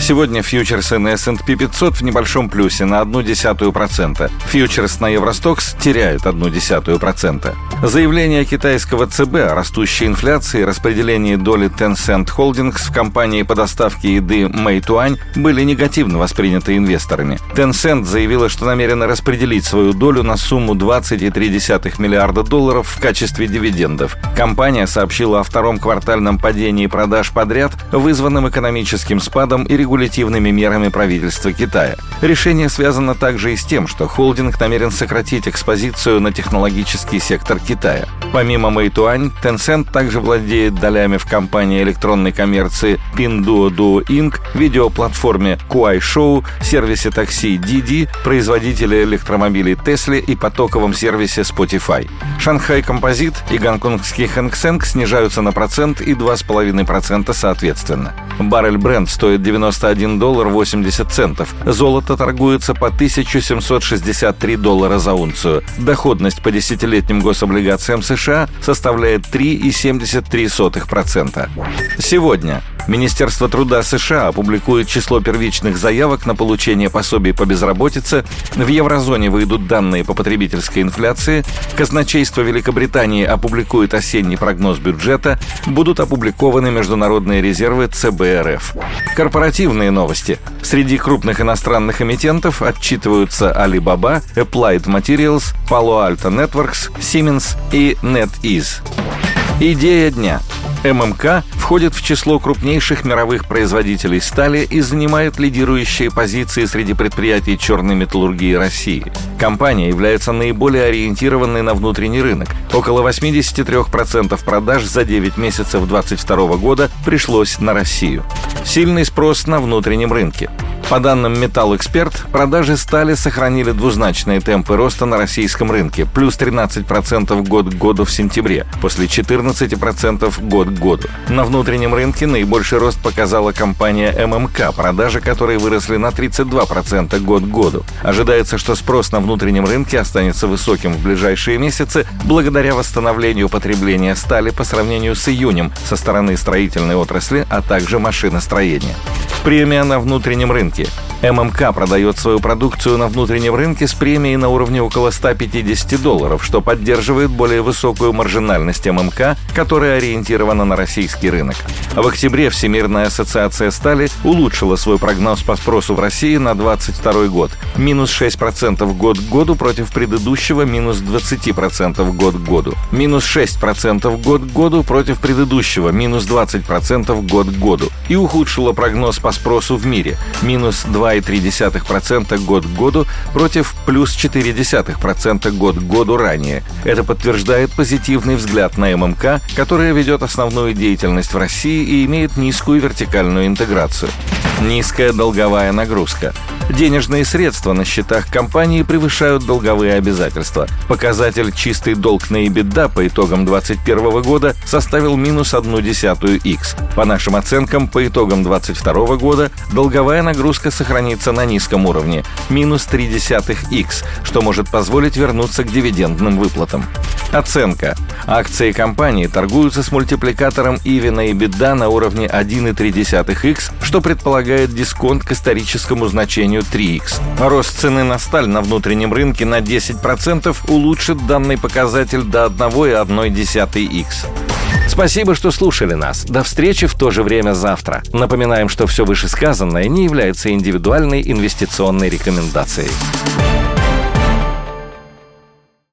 Сегодня фьючерсы на S&P 500 в небольшом плюсе на процента. Фьючерс на Евростокс теряют процента. Заявление китайского ЦБ о растущей инфляции и распределении доли Tencent Holdings в компании по доставке еды Meituan были негативно восприняты инвесторами. Tencent заявила, что намерена распределить свою долю на сумму 20,3 миллиарда долларов в качестве дивидендов. Компания сообщила о втором квартальном падении продаж подряд, вызванном экономическим спадом и регулятивными мерами правительства Китая. Решение связано также и с тем, что холдинг намерен сократить экспозицию на технологический сектор Китая. Помимо Meituan, Tencent также владеет долями в компании электронной коммерции Pinduoduo Inc., видеоплатформе Kuaishou, сервисе такси Didi, производителе электромобилей Tesla и потоковом сервисе Spotify. Шанхай Композит и гонконгский Hang Seng снижаются на процент и 2,5% соответственно. Баррель бренд стоит 91 доллар 80 центов. Золото торгуется по 1763 доллара за унцию. Доходность по десятилетним гособлигациям США составляет 3,73%. Сегодня Министерство труда США опубликует число первичных заявок на получение пособий по безработице, в еврозоне выйдут данные по потребительской инфляции, казначейство Великобритании опубликует осенний прогноз бюджета, будут опубликованы международные резервы ЦБРФ. Корпоративные новости. Среди крупных иностранных эмитентов отчитываются Alibaba, Applied Materials, Palo Alto Networks, Siemens и NetEase. Идея дня – ММК входит в число крупнейших мировых производителей стали и занимает лидирующие позиции среди предприятий черной металлургии России. Компания является наиболее ориентированной на внутренний рынок. Около 83% продаж за 9 месяцев 2022 года пришлось на Россию. Сильный спрос на внутреннем рынке. По данным Металл Эксперт, продажи стали сохранили двузначные темпы роста на российском рынке, плюс 13% год к году в сентябре, после 14% год к году. На внутреннем рынке наибольший рост показала компания ММК, продажи которой выросли на 32% год к году. Ожидается, что спрос на внутреннем рынке останется высоким в ближайшие месяцы благодаря восстановлению потребления стали по сравнению с июнем со стороны строительной отрасли, а также машиностроения. Премия на внутреннем рынке. ММК продает свою продукцию на внутреннем рынке с премией на уровне около 150 долларов, что поддерживает более высокую маржинальность ММК, которая ориентирована на российский рынок. В октябре Всемирная ассоциация стали улучшила свой прогноз по спросу в России на 2022 год. Минус 6% год к году против предыдущего минус 20% год к году. Минус 6% год к году против предыдущего минус 20% год к году. И ухудшила прогноз по спросу в мире – минус 2,3% год к году против плюс 0,4% год к году ранее. Это подтверждает позитивный взгляд на ММК, которая ведет основную деятельность в России и имеет низкую вертикальную интеграцию. Низкая долговая нагрузка. Денежные средства на счетах компании превышают долговые обязательства. Показатель чистый долг на EBITDA по итогам 2021 года составил минус 1,1 x. По нашим оценкам, по итогам 2022 года долговая нагрузка сохранится на низком уровне – минус 0,3 x, что может позволить вернуться к дивидендным выплатам. Оценка. Акции компании торгуются с мультипликатором EV на EBITDA на уровне 1,3x, что предполагает дисконт к историческому значению 3x. Рост цены на сталь на внутреннем рынке на 10% улучшит данный показатель до 1,1x. Спасибо, что слушали нас. До встречи в то же время завтра. Напоминаем, что все вышесказанное не является индивидуальной инвестиционной рекомендацией.